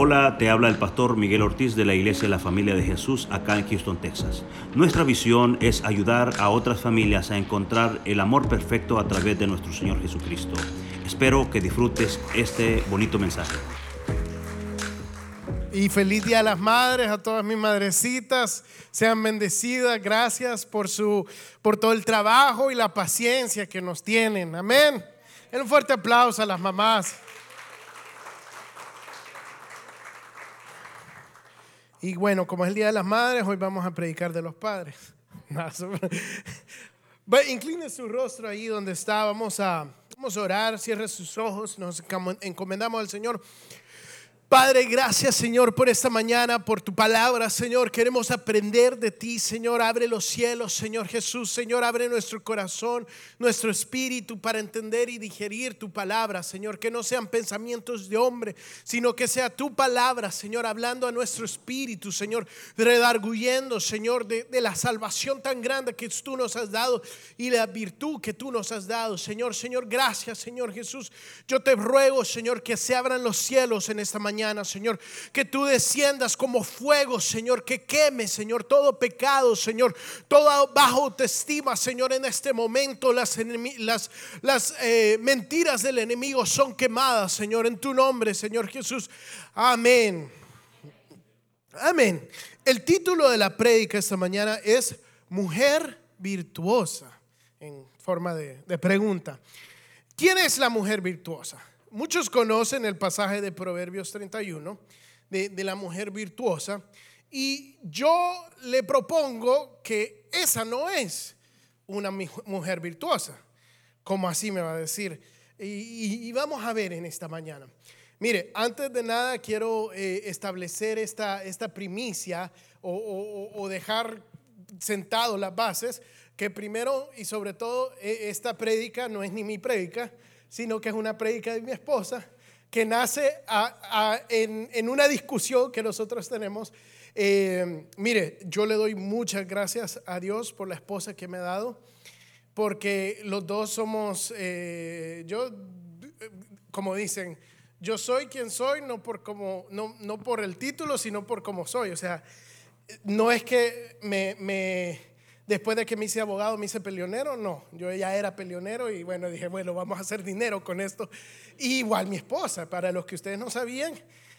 Hola, te habla el pastor Miguel Ortiz de la Iglesia de la Familia de Jesús acá en Houston, Texas. Nuestra visión es ayudar a otras familias a encontrar el amor perfecto a través de nuestro Señor Jesucristo. Espero que disfrutes este bonito mensaje. Y feliz día a las madres, a todas mis madrecitas. Sean bendecidas. Gracias por su por todo el trabajo y la paciencia que nos tienen. Amén. Un fuerte aplauso a las mamás. Y bueno, como es el Día de las Madres, hoy vamos a predicar de los padres. Incline su rostro ahí donde está. Vamos a, vamos a orar, cierre sus ojos, nos encomendamos al Señor. Padre, gracias Señor por esta mañana, por tu palabra, Señor. Queremos aprender de ti, Señor. Abre los cielos, Señor Jesús. Señor, abre nuestro corazón, nuestro espíritu para entender y digerir tu palabra, Señor. Que no sean pensamientos de hombre, sino que sea tu palabra, Señor, hablando a nuestro espíritu, Señor. Redarguyendo, Señor, de, de la salvación tan grande que tú nos has dado y la virtud que tú nos has dado, Señor. Señor, gracias, Señor Jesús. Yo te ruego, Señor, que se abran los cielos en esta mañana Señor. Que tú desciendas como fuego, Señor, que queme, Señor, todo pecado, Señor, toda baja autoestima, Señor, en este momento las, las, eh, mentiras del enemigo son quemadas, Señor, en tu nombre, Señor Jesús. Amén. Amén. El título de la prédica esta mañana es Mujer virtuosa, en forma de pregunta. ¿Quién es la mujer virtuosa? Muchos conocen el pasaje de Proverbios 31 de, la mujer virtuosa y yo le propongo que esa no es una mujer virtuosa, como así me va a decir. Y, vamos a ver en esta mañana. Mire, antes de nada quiero eh, establecer esta, esta primicia o, o, dejar sentado las bases, que primero y sobre todo e, esta prédica no es ni mi prédica, sino que es una prédica de mi esposa que nace en, una discusión que nosotros tenemos. Eh, mire, yo le doy muchas gracias a Dios por la esposa que me ha dado, porque los dos somos, eh, yo, como dicen, yo soy quien soy, no por, como, no, no por el título, sino por cómo soy. O sea, no es que me Después de que me hice abogado, me hice peleonero, no, yo ya era peleonero y bueno, dije, bueno, vamos a hacer dinero con esto. igual mi esposa, para los que ustedes no sabían,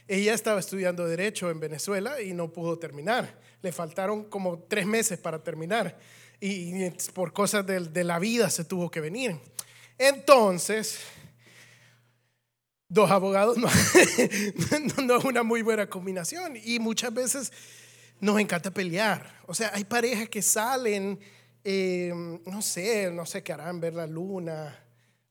ella estaba estudiando derecho en Venezuela y no pudo terminar. Le faltaron como tres meses para terminar y, por cosas de, la vida se tuvo que venir. Entonces, dos abogados no, no es una muy buena combinación y muchas veces nos encanta pelear. O sea, hay parejas que salen, eh, no sé, no sé qué harán, ver la luna,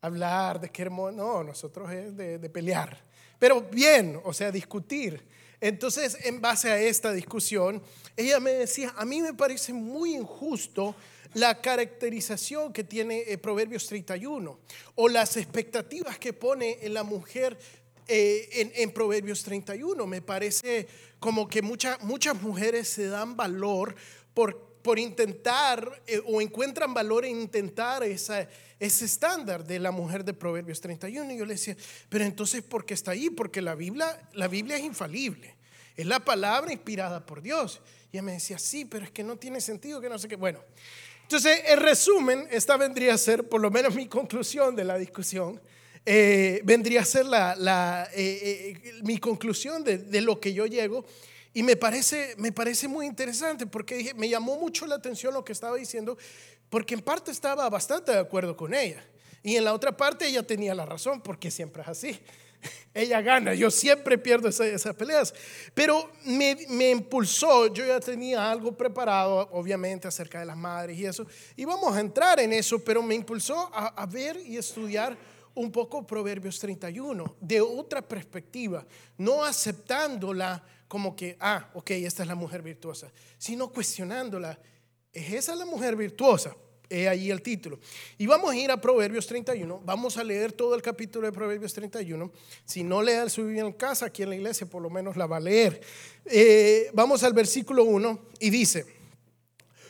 hablar de qué hermoso. No, nosotros es de, de pelear. Pero bien, o sea, discutir. Entonces, en base a esta discusión, ella me decía, a mí me parece muy injusto la caracterización que tiene eh, Proverbios 31 o las expectativas que pone en la mujer eh, en, Proverbios 31. Me parece como que muchas muchas mujeres se dan valor por, por intentar eh, o encuentran valor en intentar esa, ese estándar de la mujer de Proverbios 31. Y yo le decía, pero entonces, ¿por qué está ahí? Porque la Biblia, la Biblia es infalible. Es la palabra inspirada por Dios. Y ella me decía, sí, pero es que no tiene sentido, que no sé qué. Bueno, entonces, en resumen, esta vendría a ser por lo menos mi conclusión de la discusión eh, vendría a ser la, eh, eh, mi conclusión de, lo que yo llego. Y me parece, me parece muy interesante porque me llamó mucho la atención lo que estaba diciendo, porque en parte estaba bastante de acuerdo con ella. Y en la otra parte ella tenía la razón, porque siempre es así. Ella gana, yo siempre pierdo esas, peleas. Pero me, me, impulsó, yo ya tenía algo preparado, obviamente, acerca de las madres y eso. Y vamos a entrar en eso, pero me impulsó a, a ver y estudiar un poco Proverbios 31, de otra perspectiva, no aceptándola como que, ah, ok, esta es la mujer virtuosa, sino cuestionándola, ¿es esa la mujer virtuosa? He ahí el título. Y vamos a ir a Proverbios 31. Vamos a leer todo el capítulo de Proverbios 31. Si no lea su Biblia en casa, aquí en la iglesia, por lo menos la va a leer. Eh, vamos al versículo 1 y dice,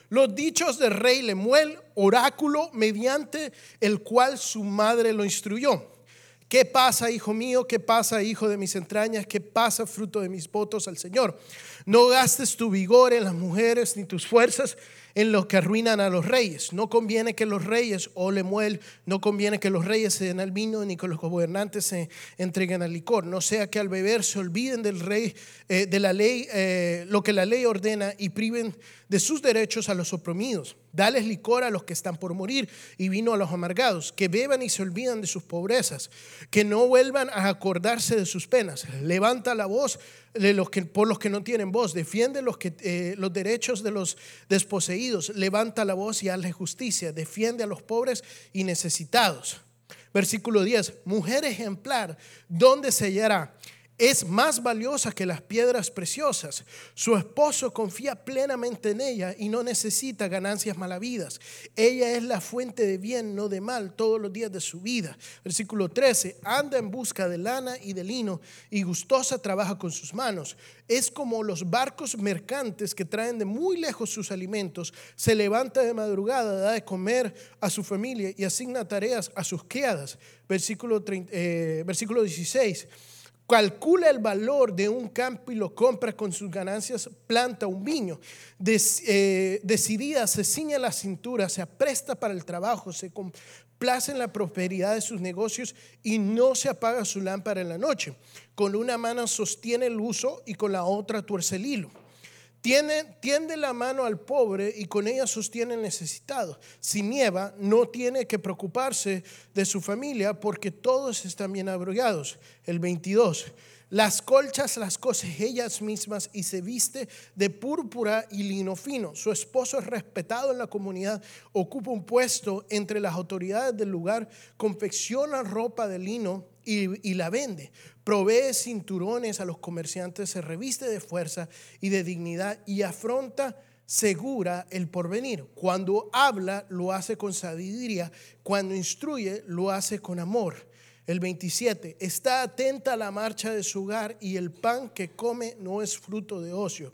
los dichos del rey Lemuel, oráculo mediante el cual su madre lo instruyó. ¿Qué pasa, hijo mío? ¿Qué pasa, hijo de mis entrañas? ¿Qué pasa, fruto de mis votos al Señor? No gastes tu vigor en las mujeres ni tus fuerzas en los que arruinan a los reyes. No conviene que los reyes o muel, no conviene que los reyes se den al vino, ni que los gobernantes se entreguen al licor. No sea que al beber se olviden del rey, eh, de la ley, eh, lo que la ley ordena y priven de sus derechos a los oprimidos. Dales licor a los que están por morir y vino a los amargados, que beban y se olvidan de sus pobrezas, que no vuelvan a acordarse de sus penas. Levanta la voz de los que, por los que no tienen voz, defiende los, que, eh, los derechos de los desposeídos, levanta la voz y hazle justicia, defiende a los pobres y necesitados. Versículo 10, mujer ejemplar, ¿dónde se hallará? Es más valiosa que las piedras preciosas. Su esposo confía plenamente en ella y no necesita ganancias malavidas. Ella es la fuente de bien, no de mal, todos los días de su vida. Versículo 13, anda en busca de lana y de lino y gustosa trabaja con sus manos. Es como los barcos mercantes que traen de muy lejos sus alimentos. Se levanta de madrugada, da de comer a su familia y asigna tareas a sus criadas. Versículo, eh, versículo 16 calcula el valor de un campo y lo compra con sus ganancias, planta un viño. Eh, decidida, se ciña la cintura, se apresta para el trabajo, se complace en la prosperidad de sus negocios y no se apaga su lámpara en la noche. Con una mano sostiene el uso y con la otra tuerce el hilo. Tiene, tiende la mano al pobre y con ella sostiene el necesitado. Si nieva, no tiene que preocuparse de su familia porque todos están bien abrogados. El 22. Las colchas las cose ellas mismas y se viste de púrpura y lino fino. Su esposo es respetado en la comunidad, ocupa un puesto entre las autoridades del lugar, confecciona ropa de lino y, la vende. Provee cinturones a los comerciantes, se reviste de fuerza y de dignidad y afronta segura el porvenir. Cuando habla, lo hace con sabiduría. Cuando instruye, lo hace con amor. El 27, está atenta a la marcha de su hogar y el pan que come no es fruto de ocio.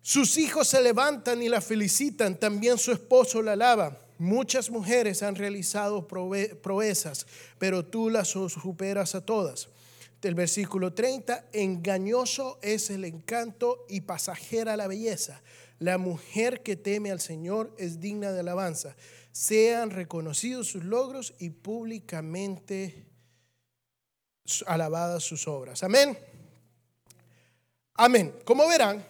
Sus hijos se levantan y la felicitan, también su esposo la alaba. Muchas mujeres han realizado proezas, pero tú las superas a todas. El versículo 30, engañoso es el encanto y pasajera la belleza. La mujer que teme al Señor es digna de alabanza. Sean reconocidos sus logros y públicamente alabadas sus obras. Amén. Amén. Como verán,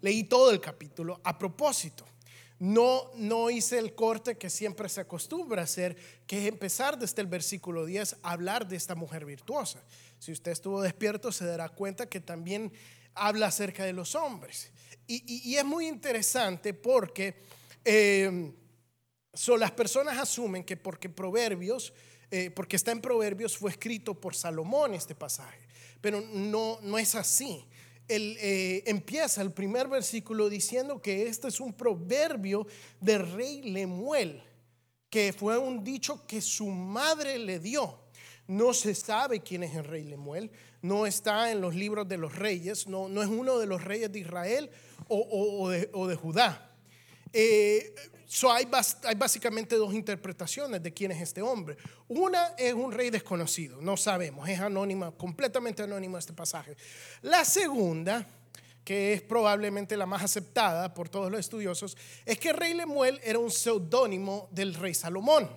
leí todo el capítulo a propósito no, no hice el corte que siempre se acostumbra hacer, que es empezar desde el versículo 10 a hablar de esta mujer virtuosa. Si usted estuvo despierto, se dará cuenta que también habla acerca de los hombres. Y, es muy interesante porque eh, las personas asumen que porque Proverbios, eh, porque está en Proverbios, fue escrito por Salomón este pasaje. Pero no, no es así el, eh, empieza el primer versículo diciendo que este es un proverbio de rey Lemuel, que fue un dicho que su madre le dio. No se sabe quién es el rey Lemuel, no está en los libros de los reyes, no, no es uno de los reyes de Israel o de, Judá. Eh, hay, básicamente dos interpretaciones de quién es este hombre. Una es un rey desconocido, no sabemos, es anónima, completamente anónimo este pasaje. La segunda, que es probablemente la más aceptada por todos los estudiosos, es que rey Lemuel era un seudónimo del rey Salomón.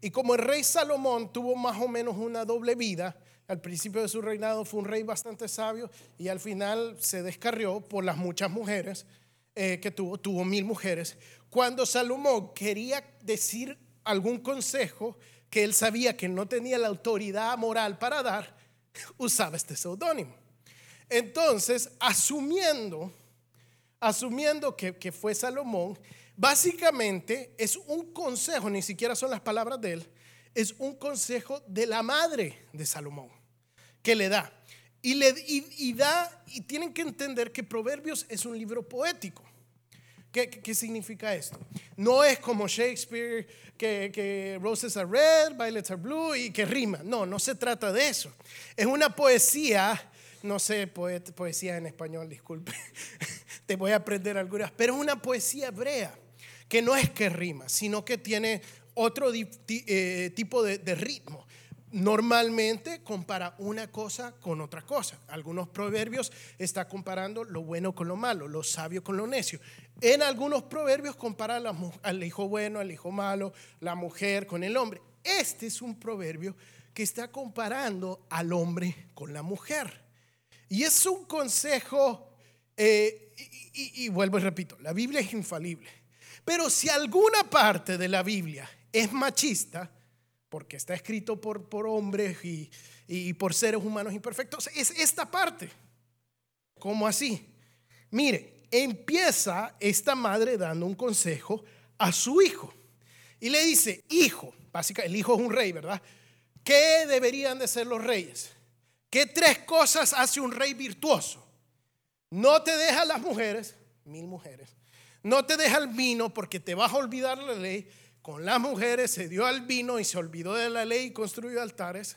Y como el rey Salomón tuvo más o menos una doble vida, al principio de su reinado fue un rey bastante sabio y al final se descarrió por las muchas mujeres eh, que tuvo, tuvo mil mujeres. Cuando Salomón quería decir algún consejo que él sabía que no tenía la autoridad moral para dar, usaba este seudónimo. Entonces, asumiendo, asumiendo que, que fue Salomón, básicamente es un consejo, ni siquiera son las palabras de él, es un consejo de la madre de Salomón que le da. Y, le, y, da, y tienen que entender que Proverbios es un libro poético. ¿Qué, significa esto? No es como Shakespeare, que, roses are red, violets are blue y que rima. No, no se trata de eso. Es una poesía, no sé, poesía en español, disculpe. Te voy a aprender algunas, pero es una poesía hebrea, que no es que rima, sino que tiene otro eh, tipo de ritmo. Normalmente compara una cosa con otra cosa. Algunos proverbios está comparando lo bueno con lo malo, lo sabio con lo necio. En algunos proverbios compara al hijo bueno, al hijo malo, la mujer con el hombre. Este es un proverbio que está comparando al hombre con la mujer. Y es un consejo, eh, y, y vuelvo y repito, la Biblia es infalible. Pero si alguna parte de la Biblia es machista, porque está escrito por, por hombres y, y por seres humanos imperfectos, es esta parte. ¿Cómo así? Mire, empieza esta madre dando un consejo a su hijo y le dice, hijo, básicamente el hijo es un rey, ¿verdad? ¿Qué deberían de ser los reyes? ¿Qué tres cosas hace un rey virtuoso? No te deja las mujeres, mil mujeres. No te deja el vino porque te vas a olvidar la ley. Con las mujeres se dio al vino y se olvidó de la ley y construyó altares.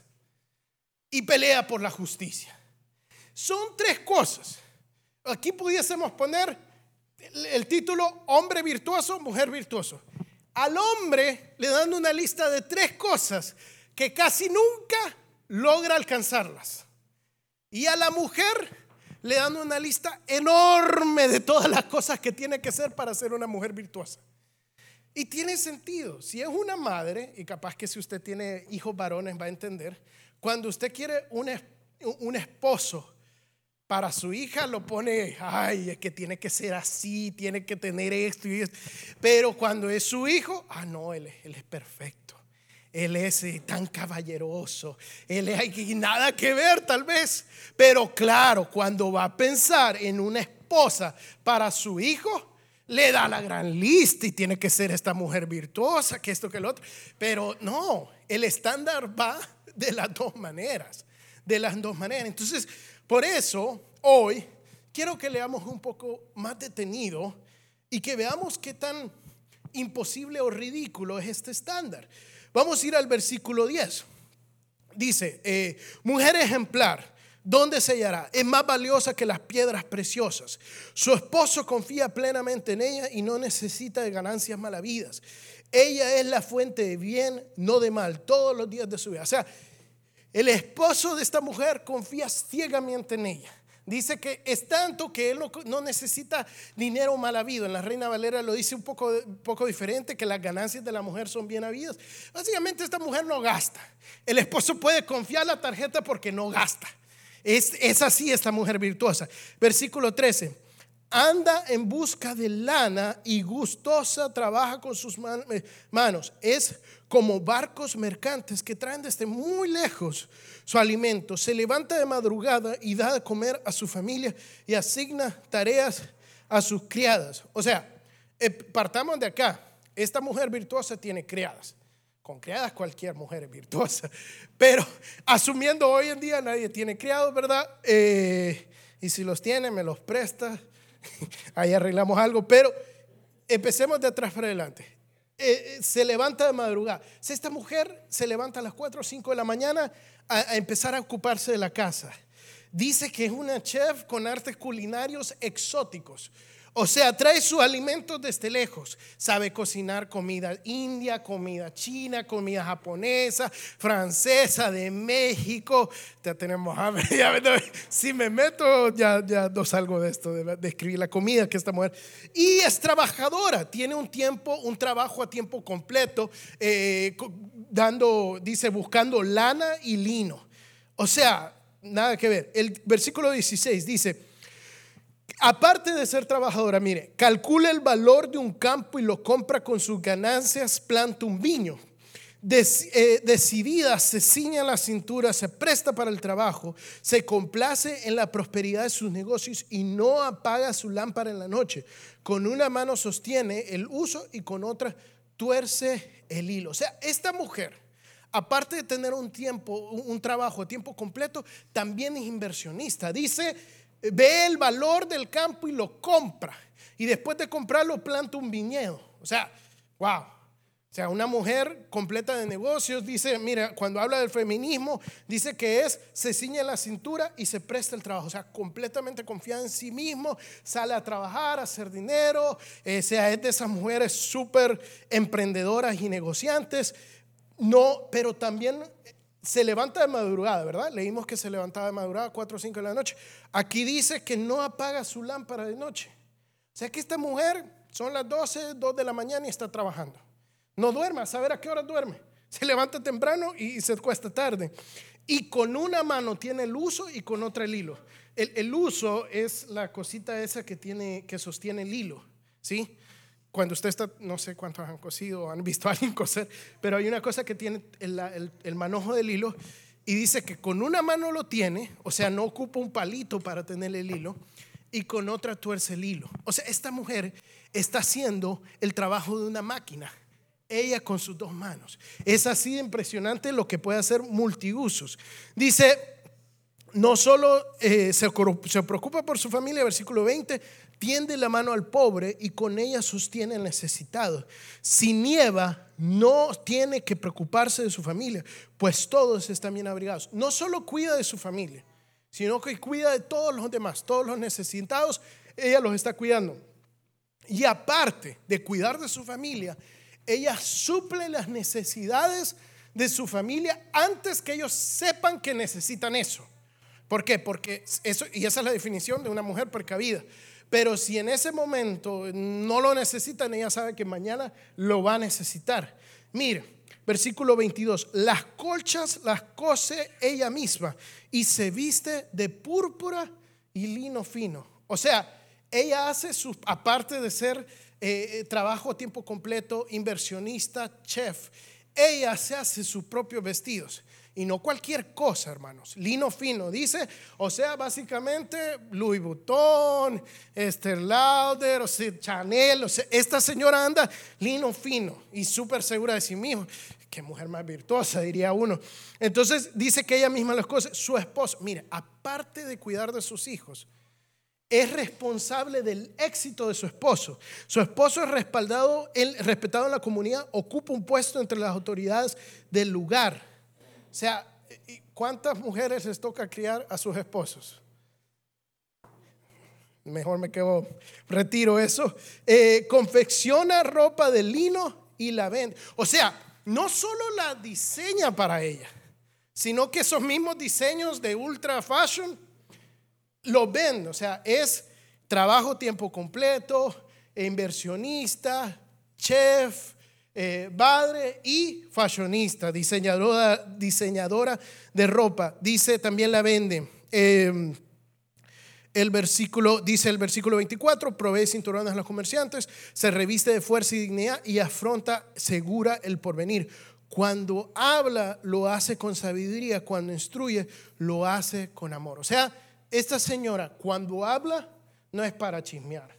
Y pelea por la justicia. Son tres cosas. Aquí pudiésemos poner el título hombre virtuoso, mujer virtuoso. Al hombre le dan una lista de tres cosas que casi nunca logra alcanzarlas. Y a la mujer le dan una lista enorme de todas las cosas que tiene que ser para ser una mujer virtuosa. Y tiene sentido. Si es una madre, y capaz que si usted tiene hijos varones va a entender, cuando usted quiere un, un esposo para su hija lo pone, ay, es que tiene que ser así, tiene que tener esto y esto. Pero cuando es su hijo, ah, no, él, él es perfecto. Él es eh, tan caballeroso. Él hay nada que ver tal vez. Pero claro, cuando va a pensar en una esposa para su hijo, le da la gran lista y tiene que ser esta mujer virtuosa, que esto, que el otro. Pero no, el estándar va de las dos maneras. De las dos maneras. Entonces, por eso, hoy quiero que leamos un poco más detenido y que veamos qué tan imposible o ridículo es este estándar. Vamos a ir al versículo 10. Dice, eh, mujer ejemplar, ¿dónde se hallará? Es más valiosa que las piedras preciosas. Su esposo confía plenamente en ella y no necesita de ganancias malavidas. Ella es la fuente de bien, no de mal, todos los días de su vida. O sea, el esposo de esta mujer confía ciegamente en ella. Dice que es tanto que él no, necesita dinero mal habido. En la Reina Valera lo dice un poco, poco diferente, que las ganancias de la mujer son bien habidas. Básicamente esta mujer no gasta. El esposo puede confiar la tarjeta porque no gasta. Es, así esta mujer virtuosa. Versículo 13 anda en busca de lana y gustosa trabaja con sus eh, manos. Es como barcos mercantes que traen desde muy lejos su alimento. Se levanta de madrugada y da de comer a su familia y asigna tareas a sus criadas. O sea, eh, partamos de acá. Esta mujer virtuosa tiene criadas. Con criadas cualquier mujer es virtuosa. Pero asumiendo hoy en día nadie tiene criados, ¿verdad? Eh, y si los tiene, me los presta ahí arreglamos algo, pero empecemos de atrás para adelante. Eh, eh, se levanta de madrugada. Si esta mujer se levanta a las 4 o 5 de la mañana a empezar a ocuparse de la casa. Dice que es una chef con artes culinarios exóticos. O sea, trae su alimento desde lejos. Sabe cocinar comida india, comida china, comida japonesa, francesa, de México. Ya tenemos hambre. si me meto, ya, ya no salgo de esto, de, escribir la comida que esta mujer. Y es trabajadora. Tiene un tiempo, un trabajo a tiempo completo, eh, dando, dice, buscando lana y lino. O sea, nada que ver. El versículo 16 dice Aparte de ser trabajadora, mire, calcula el valor de un campo y lo compra con sus ganancias, planta un viño. Eh, decidida, se ciña la cintura, se presta para el trabajo, se complace en la prosperidad de sus negocios y no apaga su lámpara en la noche. Con una mano sostiene el uso y con otra tuerce el hilo. O sea, esta mujer, aparte de tener un tiempo, un trabajo a tiempo completo, también es inversionista. Dice ve el valor del campo y lo compra. Y después de comprarlo planta un viñedo. O sea, wow. O sea, una mujer completa de negocios dice, mira, cuando habla del feminismo, dice que es, se ciña la cintura y se presta el trabajo. O sea, completamente confiada en sí mismo, sale a trabajar, a hacer dinero. Eh, o sea, es de esas mujeres súper emprendedoras y negociantes. No, pero también se levanta de madrugada, ¿verdad? Leímos que se levantaba de madrugada, 4 o 5 de la noche. Aquí dice que no apaga su lámpara de noche. O sea que esta mujer son las 12, 2 de la mañana y está trabajando. No duerme, a saber a qué hora duerme. Se levanta temprano y se cuesta tarde. Y con una mano tiene el uso y con otra el hilo. El, el uso es la cosita esa que, tiene, que sostiene el hilo, ¿sí? Cuando usted está, no sé cuántos han cosido han visto a alguien coser, pero hay una cosa que tiene el, el, el manojo del hilo y dice que con una mano lo tiene, o sea, no ocupa un palito para tener el hilo, y con otra tuerce el hilo. O sea, esta mujer está haciendo el trabajo de una máquina ella con sus dos manos. Es así impresionante lo que puede hacer multiusos. Dice, no solo eh, se, se preocupa por su familia, versículo 20, tiende la mano al pobre y con ella sostiene al necesitado. Si nieva, no tiene que preocuparse de su familia, pues todos están bien abrigados. No solo cuida de su familia, sino que cuida de todos los demás, todos los necesitados, ella los está cuidando. Y aparte de cuidar de su familia, ella suple las necesidades de su familia antes que ellos sepan que necesitan eso. ¿Por qué? Porque eso, y esa es la definición de una mujer precavida. Pero si en ese momento no lo necesitan, ella sabe que mañana lo va a necesitar. Mire, versículo 22, las colchas las cose ella misma y se viste de púrpura y lino fino. O sea, ella hace su, aparte de ser eh, eh, trabajo a tiempo completo, inversionista, chef. Ella se hace sus propios vestidos. Y no cualquier cosa, hermanos. Lino fino, dice. O sea, básicamente Louis Vuitton, Esther Lauder, Chanel. Esta señora anda lino fino y súper segura de sí misma. Qué mujer más virtuosa, diría uno. Entonces dice que ella misma las cosas. Su esposo, mire, aparte de cuidar de sus hijos, es responsable del éxito de su esposo. Su esposo es respaldado, respetado en la comunidad, ocupa un puesto entre las autoridades del lugar. O sea, ¿cuántas mujeres les toca criar a sus esposos? Mejor me quedo, retiro eso. Eh, confecciona ropa de lino y la vende. O sea, no solo la diseña para ella, sino que esos mismos diseños de ultra fashion lo ven, o sea, es trabajo tiempo completo, inversionista, chef, eh, padre y fashionista, diseñadora, diseñadora de ropa. Dice también la vende. Em, el versículo, dice el versículo 24, provee cinturones a los comerciantes, se reviste de fuerza y dignidad y afronta segura el porvenir. Cuando habla, lo hace con sabiduría, cuando instruye, lo hace con amor. O sea, esta señora cuando habla no es para chismear,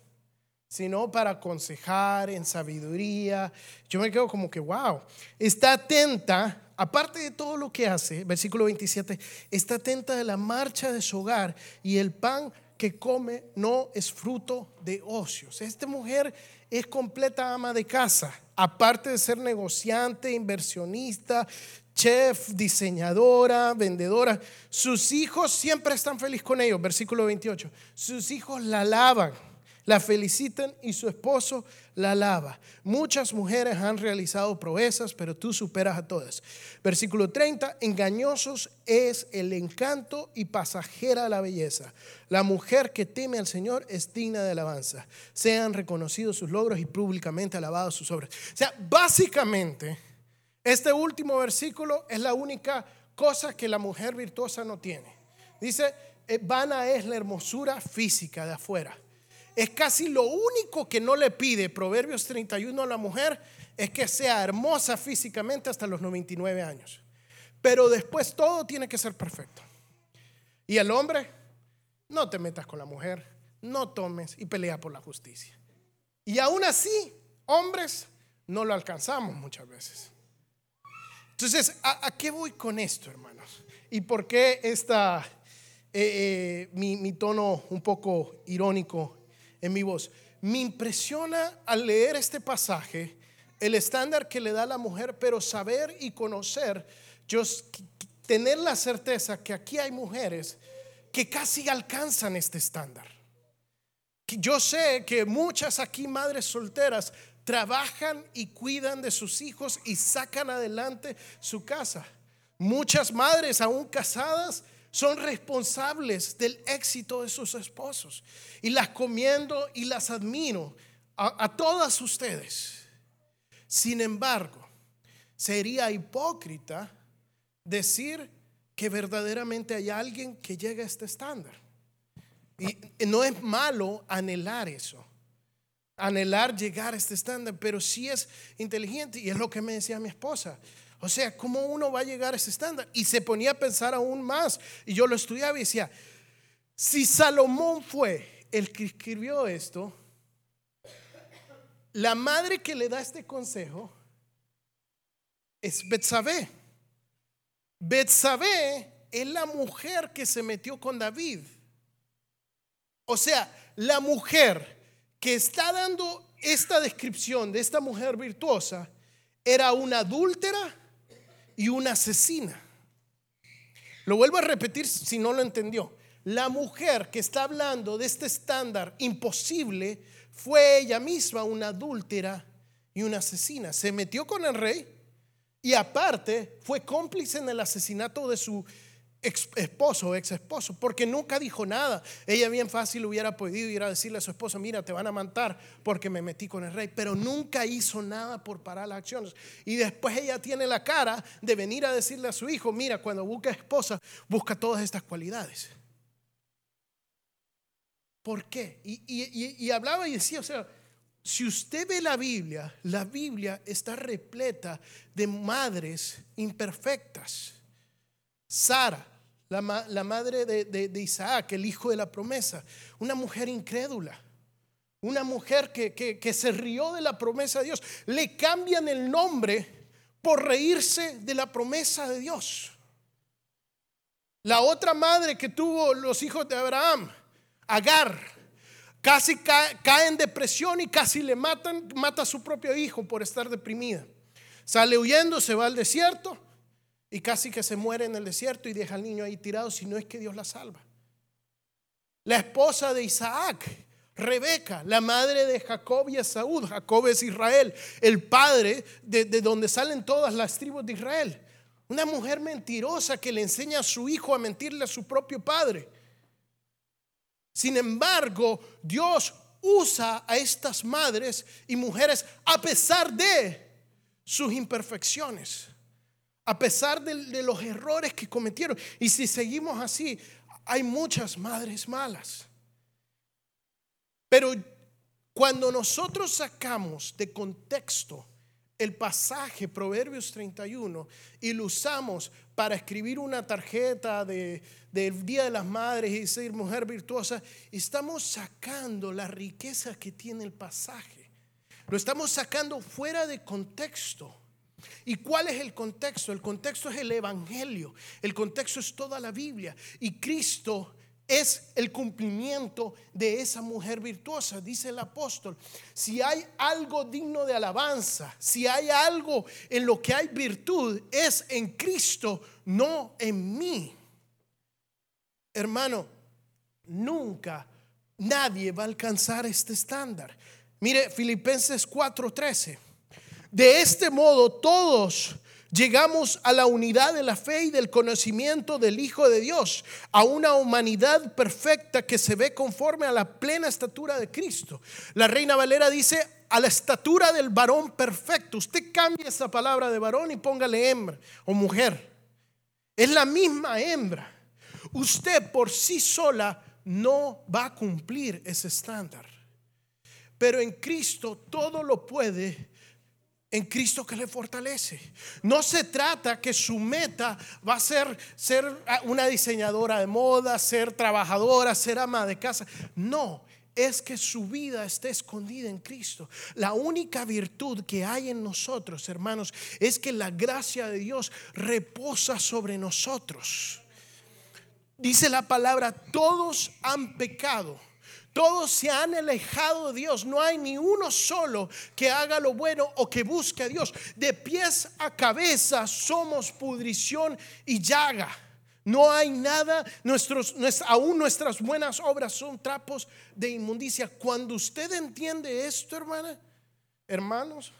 sino para aconsejar en sabiduría. Yo me quedo como que, wow, está atenta, aparte de todo lo que hace, versículo 27, está atenta de la marcha de su hogar y el pan que come no es fruto de ocios. Esta mujer es completa ama de casa, aparte de ser negociante, inversionista, chef, diseñadora, vendedora. Sus hijos siempre están felices con ellos. Versículo 28. Sus hijos la alaban, la felicitan y su esposo la alaba. Muchas mujeres han realizado proezas, pero tú superas a todas. Versículo 30. Engañosos es el encanto y pasajera la belleza. La mujer que teme al Señor es digna de alabanza. Sean reconocidos sus logros y públicamente alabados sus obras. O sea, básicamente este último versículo es la única cosa que la mujer virtuosa no tiene. Dice, eh, vana es la hermosura física de afuera. Es casi lo único que no le pide Proverbios 31 a la mujer es que sea hermosa físicamente hasta los 99 años. Pero después todo tiene que ser perfecto. Y el hombre, no te metas con la mujer, no tomes y pelea por la justicia. Y aún así, hombres, no lo alcanzamos muchas veces. Entonces, ¿a, qué voy con esto, hermanos? ¿Y por qué esta, eh, eh, mi, mi tono un poco irónico en mi voz? Me impresiona al leer este pasaje el estándar que le da la mujer, pero saber y conocer, yo tener la certeza que aquí hay mujeres que casi alcanzan este estándar. Yo sé que muchas aquí madres solteras trabajan y cuidan de sus hijos y sacan adelante su casa. Muchas madres aún casadas son responsables del éxito de sus esposos. Y las comiendo y las admiro a, todas ustedes. Sin embargo, sería hipócrita decir que verdaderamente hay alguien que llegue a este estándar. Y no es malo anhelar eso, anhelar llegar a este estándar, pero sí es inteligente y es lo que me decía mi esposa. O sea, ¿cómo uno va a llegar a ese estándar? Y se ponía a pensar aún más. Y yo lo estudiaba y decía, si Salomón fue el que escribió esto, la madre que le da este consejo es Betsabé. Betsabé es la mujer que se metió con David. O sea, la mujer que está dando esta descripción de esta mujer virtuosa era una adúltera y una asesina. Lo vuelvo a repetir si no lo entendió. La mujer que está hablando de este estándar imposible fue ella misma una adúltera y una asesina. Se metió con el rey y aparte fue cómplice en el asesinato de su esposo o ex esposo, porque nunca dijo nada. Ella bien fácil hubiera podido ir a decirle a su esposo, mira, te van a matar porque me metí con el rey, pero nunca hizo nada por parar las acciones. Y después ella tiene la cara de venir a decirle a su hijo, mira, cuando busca esposa, busca todas estas cualidades. ¿Por qué? Y, y hablaba y decía, o sea, si usted ve la Biblia, la Biblia está repleta de madres imperfectas. Sara, la, madre de, Isaac, el hijo de la promesa, una mujer incrédula. Una mujer que, que, se rió de la promesa de Dios. Le cambian el nombre por reírse de la promesa de Dios. La otra madre que tuvo los hijos de Abraham, Agar, casi cae, cae, en depresión y casi le matan, mata a su propio hijo por estar deprimida. Sale huyendo, se va al desierto y casi que se muere en el desierto y deja al niño ahí tirado si no es que Dios la salva. La esposa de Isaac, Rebeca, la madre de Jacob y Esaú. Jacob es Israel, el padre de, de donde salen todas las tribus de Israel. Una mujer mentirosa que le enseña a su hijo a mentirle a su propio padre. Sin embargo, Dios usa a estas madres y mujeres a pesar de sus imperfecciones a pesar de, los errores que cometieron. Y si seguimos así, hay muchas madres malas. Pero cuando nosotros sacamos de contexto el pasaje Proverbios 31 y lo usamos para escribir una tarjeta de, del Día de las Madres y decir mujer virtuosa, estamos sacando la riqueza que tiene el pasaje. Lo estamos sacando fuera de contexto. ¿Y cuál es el contexto? El contexto es el Evangelio, el contexto es toda la Biblia y Cristo es el cumplimiento de esa mujer virtuosa, dice el apóstol. Si hay algo digno de alabanza, si hay algo en lo que hay virtud, es en Cristo, no en mí. Hermano, nunca nadie va a alcanzar este estándar. Mire, Filipenses 4:13. De este modo todos llegamos a la unidad de la fe y del conocimiento del Hijo de Dios, a una humanidad perfecta que se ve conforme a la plena estatura de Cristo. La Reina Valera dice, a la estatura del varón perfecto. Usted cambia esa palabra de varón y póngale hembra o mujer. Es la misma hembra. Usted por sí sola no va a cumplir ese estándar. Pero en Cristo todo lo puede en Cristo que le fortalece. No se trata que su meta va a ser ser una diseñadora de moda, ser trabajadora, ser ama de casa. No, es que su vida esté escondida en Cristo. La única virtud que hay en nosotros, hermanos, es que la gracia de Dios reposa sobre nosotros. Dice la palabra, todos han pecado todos se han alejado de Dios. No hay ni uno solo que haga lo bueno o que busque a Dios. De pies a cabeza somos pudrición y llaga. No hay nada, nuestros, aún nuestras buenas obras son trapos de inmundicia. Cuando usted entiende esto, hermana, hermanos,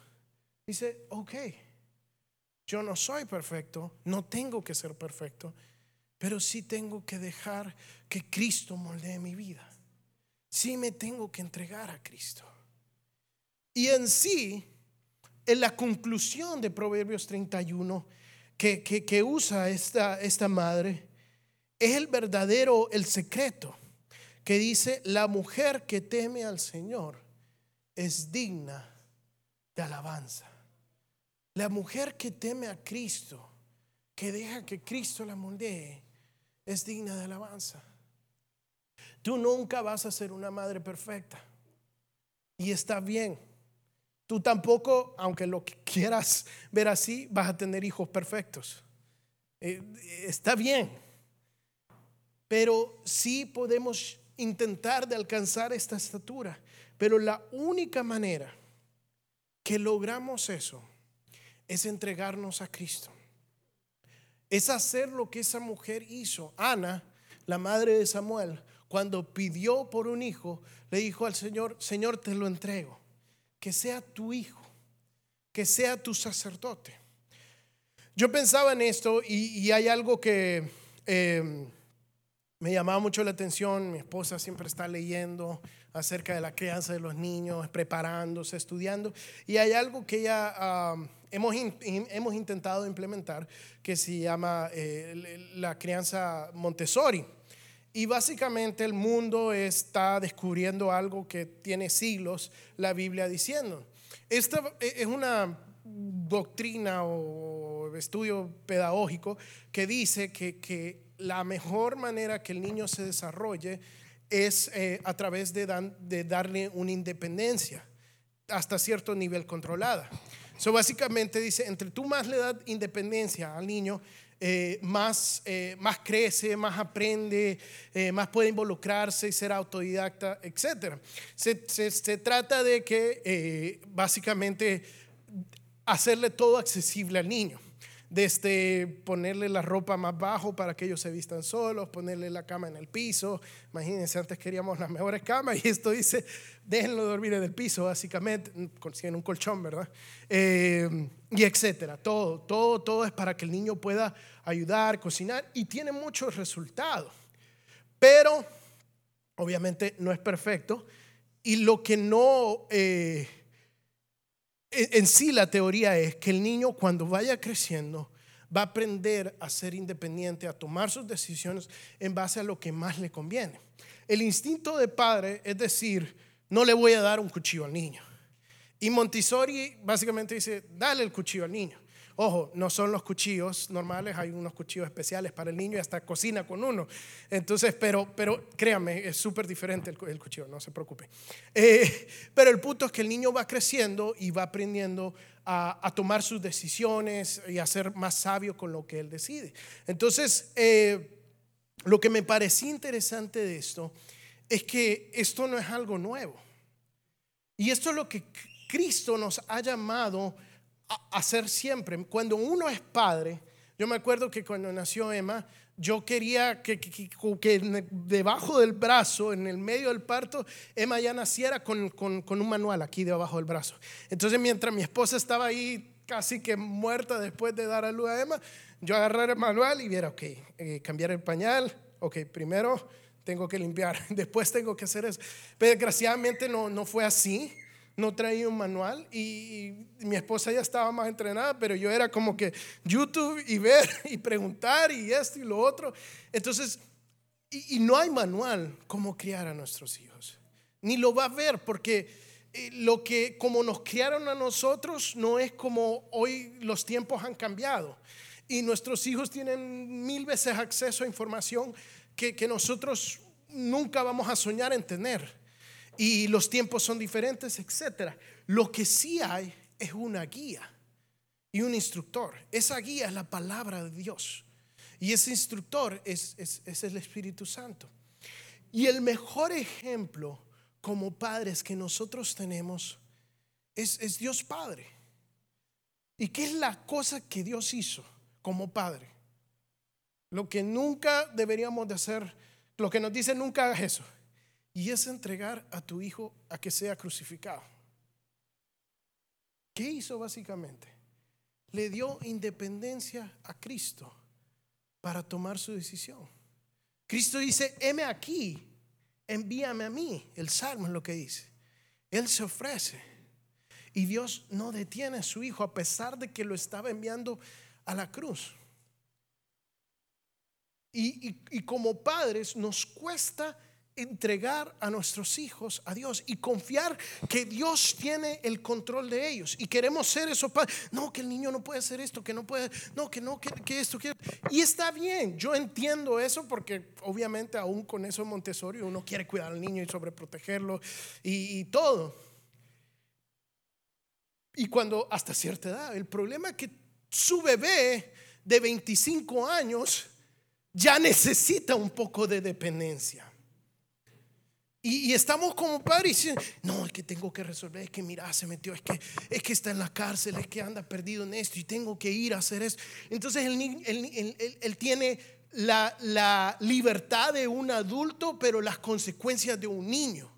dice, ok, Yo no soy perfecto, no tengo que ser perfecto, pero sí tengo que dejar que Cristo moldee mi vida. Sí me tengo que entregar a Cristo. Y en sí, en la conclusión de Proverbios 31 que, que, usa esta, esta madre, es el verdadero, el secreto, que dice, la mujer que teme al Señor es digna de alabanza. La mujer que teme a Cristo, que deja que Cristo la moldee, es digna de alabanza. Tú nunca vas a ser una madre perfecta. Y está bien. Tú tampoco, aunque lo quieras ver así, vas a tener hijos perfectos. Eh, está bien. Pero sí podemos intentar de alcanzar esta estatura. Pero la única manera que logramos eso es entregarnos a Cristo. Es hacer lo que esa mujer hizo. Ana, la madre de Samuel, cuando pidió por un hijo, le dijo al Señor, Señor, te lo entrego. Que sea tu hijo, que sea tu sacerdote. Yo pensaba en esto y, hay algo que eh, me llamaba mucho la atención. Mi esposa siempre está leyendo acerca de la crianza de los niños, preparándose, estudiando. Y hay algo que ya hemos, hemos intentado implementar que se llama eh, la crianza Montessori. Y básicamente el mundo está descubriendo algo que tiene siglos la Biblia diciendo. Esta es una doctrina o estudio pedagógico que dice que, que la mejor manera que el niño se desarrolle es eh, a través de, de, darle una independencia hasta cierto nivel controlada. So, básicamente dice, entre tú más le das independencia al niño, eh, más, eh, más crece, más aprende, más puede involucrarse y ser autodidacta, etc. Se, se trata de que básicamente hacerle todo accesible al niño desde ponerle la ropa más bajo para que ellos se vistan solos, ponerle la cama en el piso. Imagínense, antes queríamos las mejores camas y esto dice, déjenlo dormir en el piso, básicamente, consiguen un colchón, ¿verdad? Eh, y etcétera. Todo, todo, todo es para que el niño pueda ayudar, cocinar y tiene muchos resultados. Pero, obviamente, no es perfecto. Y lo que no... Eh, en sí la teoría es que el niño cuando vaya creciendo va a aprender a ser independiente, a tomar sus decisiones en base a lo que más le conviene. El instinto de padre es decir, no le voy a dar un cuchillo al niño. Y Montessori básicamente dice, dale el cuchillo al niño. Ojo, no son los cuchillos normales, hay unos cuchillos especiales para el niño y hasta cocina con uno. Entonces, pero, pero créame, es súper diferente el, cuchillo, no se preocupe. Eh, pero el punto es que el niño va creciendo y va aprendiendo a, tomar sus decisiones y a ser más sabio con lo que él decide. Entonces, eh, lo que me parecía interesante de esto es que esto no es algo nuevo. Y esto es lo que Cristo nos ha llamado hacer siempre. Cuando uno es padre, yo me acuerdo que cuando nació Emma, yo quería que, que, debajo del brazo, en el medio del parto, Emma ya naciera con, con, con, un manual aquí debajo del brazo. Entonces, mientras mi esposa estaba ahí casi que muerta después de dar a luz a Emma, yo agarré el manual y viera, ok, eh, cambiar el pañal, ok, primero tengo que limpiar, después tengo que hacer eso. Pero desgraciadamente no, no fue así no traía un manual y, mi esposa ya estaba más entrenada, pero yo era como que YouTube y ver y preguntar y esto y lo otro. Entonces, y, no hay manual cómo criar a nuestros hijos. Ni lo va a ver porque eh, lo que como nos criaron a nosotros no es como hoy los tiempos han cambiado. Y nuestros hijos tienen mil veces acceso a información que, que nosotros nunca vamos a soñar en tener y los tiempos son diferentes, etc. Lo que sí hay es una guía y un instructor. Esa guía es la palabra de Dios. Y ese instructor es, es, el Espíritu Santo. Y el mejor ejemplo como padres que nosotros tenemos es, es Dios Padre. ¿Y qué es la cosa que Dios hizo como Padre? Lo que nunca deberíamos de hacer, lo que nos dice nunca hagas eso y es entregar a tu hijo a que sea crucificado. ¿Qué hizo básicamente? le dio independencia a Cristo para tomar su decisión. Cristo dice, heme aquí, envíame a mí. El Salmo es lo que dice. Él se ofrece. Y Dios no detiene a su Hijo a pesar de que lo estaba enviando a la cruz. Y, como padres nos cuesta entregar a nuestros hijos a Dios y confiar que Dios tiene el control de ellos y queremos ser esos padres. No, que el niño no puede hacer esto, que no puede, no, que no, que, esto, que... Y está bien, yo entiendo eso porque obviamente aún con eso en Montessori uno quiere cuidar al niño y sobreprotegerlo y, y todo. Y cuando hasta cierta edad, el problema es que su bebé de 25 años ya necesita un poco de dependencia. Y, estamos como padres y no, es que tengo que resolver, es que mira, se metió, es que, es que está en la cárcel, es que anda perdido en esto y tengo que ir a hacer eso. Entonces él, tiene la, la libertad de un adulto, pero las consecuencias de un niño.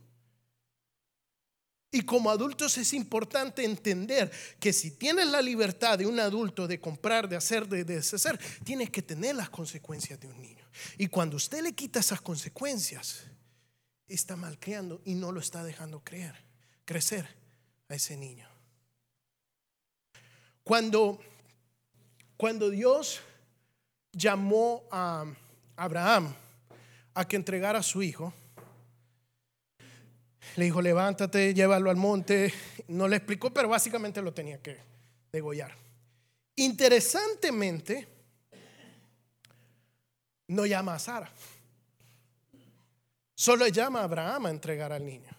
Y como adultos es importante entender que si tienes la libertad de un adulto de comprar, de hacer, de, deshacer, tienes que tener las consecuencias de un niño. Y cuando usted le quita esas consecuencias, está malcriando y no lo está dejando creer, crecer a ese niño. Cuando, cuando Dios llamó a Abraham a que entregara a su hijo, le dijo, levántate, llévalo al monte. No le explicó, pero básicamente lo tenía que degollar. Interesantemente, no llama a Sara. Solo llama a Abraham a entregar al niño.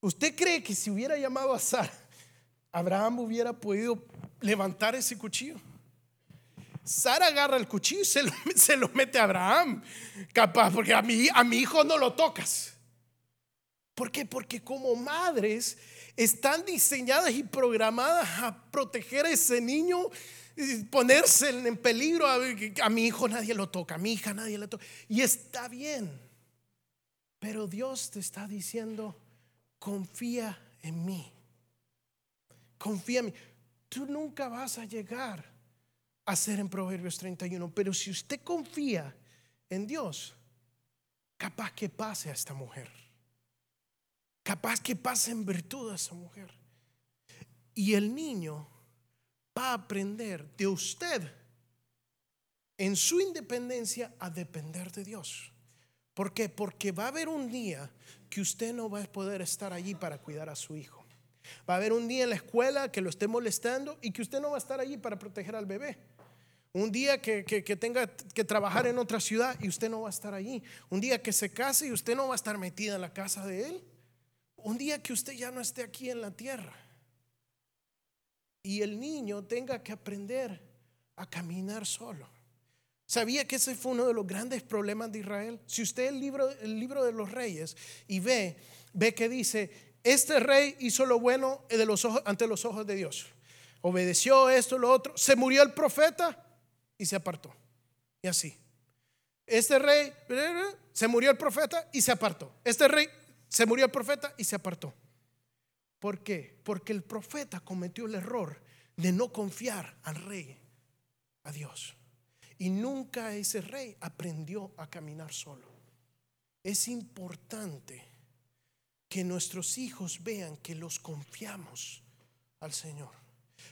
¿Usted cree que si hubiera llamado a Sara, Abraham hubiera podido levantar ese cuchillo? Sara agarra el cuchillo y se lo, se lo mete a Abraham, capaz, porque a mi, a mi hijo no lo tocas. ¿Por qué? Porque como madres están diseñadas y programadas a proteger a ese niño, ponerse en peligro. A, mi hijo nadie lo toca, a mi hija nadie lo toca. Y está bien. Pero Dios te está diciendo, confía en mí. Confía en mí. Tú nunca vas a llegar a ser en Proverbios 31, pero si usted confía en Dios, capaz que pase a esta mujer. Capaz que pase en virtud a esa mujer. Y el niño va a aprender de usted en su independencia a depender de Dios. ¿Por qué? Porque va a haber un día que usted no va a poder estar allí para cuidar a su hijo. Va a haber un día en la escuela que lo esté molestando y que usted no va a estar allí para proteger al bebé. Un día que, que, tenga que trabajar en otra ciudad y usted no va a estar allí. Un día que se case y usted no va a estar metida en la casa de él. Un día que usted ya no esté aquí en la tierra y el niño tenga que aprender a caminar solo. ¿Sabía que ese fue uno de los grandes problemas de Israel? Si usted el libro, el libro de los reyes y ve, ve que dice, este rey hizo lo bueno ante los ojos de Dios. Obedeció esto, lo otro. Se murió el profeta y se apartó. Y así. Este rey, se murió el profeta y se apartó. Este rey se murió el profeta y se apartó. ¿Por qué? Porque el profeta cometió el error de no confiar al rey, a Dios. Y nunca ese rey aprendió a caminar solo. Es importante que nuestros hijos vean que los confiamos al Señor.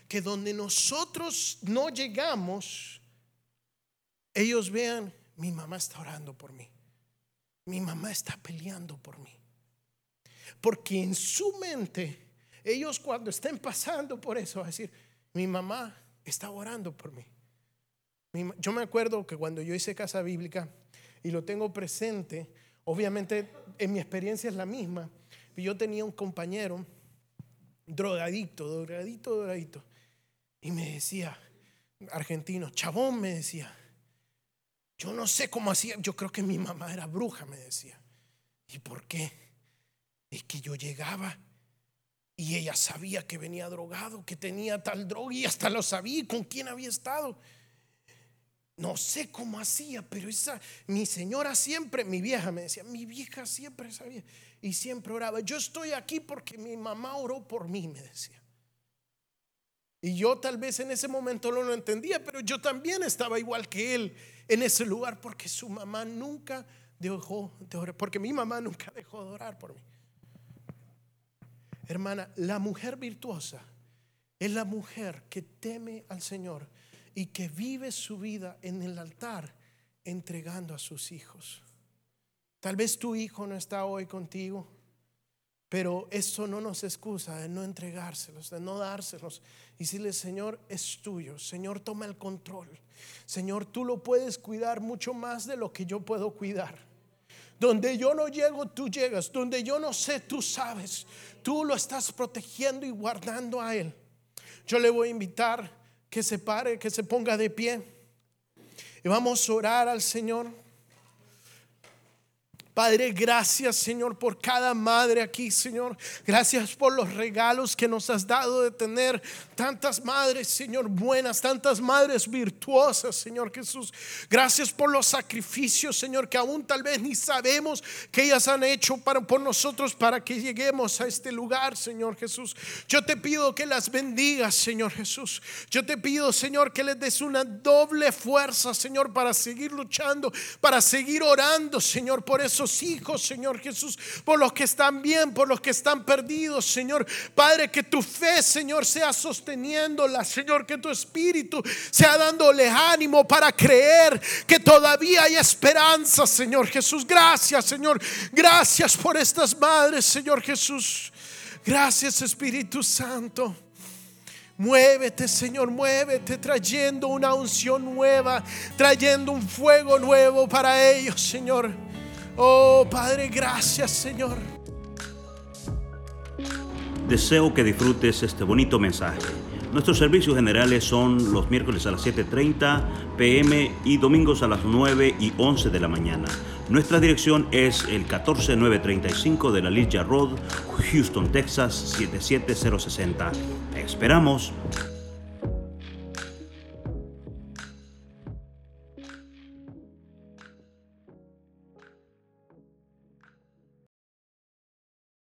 Que donde nosotros no llegamos, ellos vean, mi mamá está orando por mí. Mi mamá está peleando por mí. Porque en su mente, ellos cuando estén pasando por eso, a decir, mi mamá está orando por mí. Yo me acuerdo que cuando yo hice casa bíblica y lo tengo presente, obviamente en mi experiencia es la misma. Yo tenía un compañero drogadicto, drogadito, drogadito, y me decía, argentino, chabón, me decía, yo no sé cómo hacía, yo creo que mi mamá era bruja, me decía. ¿Y por qué? Es que yo llegaba y ella sabía que venía drogado, que tenía tal droga y hasta lo sabía con quién había estado. No sé cómo hacía, pero esa, mi señora siempre, mi vieja me decía, mi vieja siempre sabía y siempre oraba. Yo estoy aquí porque mi mamá oró por mí, me decía. Y yo tal vez en ese momento no lo entendía, pero yo también estaba igual que él en ese lugar porque su mamá nunca dejó de orar, porque mi mamá nunca dejó de orar por mí. Hermana, la mujer virtuosa es la mujer que teme al Señor y que vive su vida en el altar entregando a sus hijos. Tal vez tu hijo no está hoy contigo, pero eso no nos excusa de no entregárselos, de no dárselos. Y decirle, Señor, es tuyo. Señor, toma el control. Señor, tú lo puedes cuidar mucho más de lo que yo puedo cuidar. Donde yo no llego, tú llegas. Donde yo no sé, tú sabes. Tú lo estás protegiendo y guardando a Él. Yo le voy a invitar que se pare, que se ponga de pie. Y vamos a orar al Señor. Padre, gracias Señor por cada madre aquí, Señor. Gracias por los regalos que nos has dado de tener tantas madres, Señor, buenas, tantas madres virtuosas, Señor Jesús. Gracias por los sacrificios, Señor, que aún tal vez ni sabemos que ellas han hecho para, por nosotros para que lleguemos a este lugar, Señor Jesús. Yo te pido que las bendigas, Señor Jesús. Yo te pido, Señor, que les des una doble fuerza, Señor, para seguir luchando, para seguir orando, Señor, por eso hijos, Señor Jesús, por los que están bien, por los que están perdidos, Señor. Padre, que tu fe, Señor, sea sosteniéndola, Señor, que tu espíritu sea dándole ánimo para creer que todavía hay esperanza, Señor Jesús. Gracias, Señor. Gracias por estas madres, Señor Jesús. Gracias, Espíritu Santo. Muévete, Señor, muévete trayendo una unción nueva, trayendo un fuego nuevo para ellos, Señor. Oh Padre, gracias Señor. Deseo que disfrutes este bonito mensaje. Nuestros servicios generales son los miércoles a las 7.30 pm y domingos a las 9 y 11 de la mañana. Nuestra dirección es el 14935 de la Ligia Road, Houston, Texas 77060. esperamos.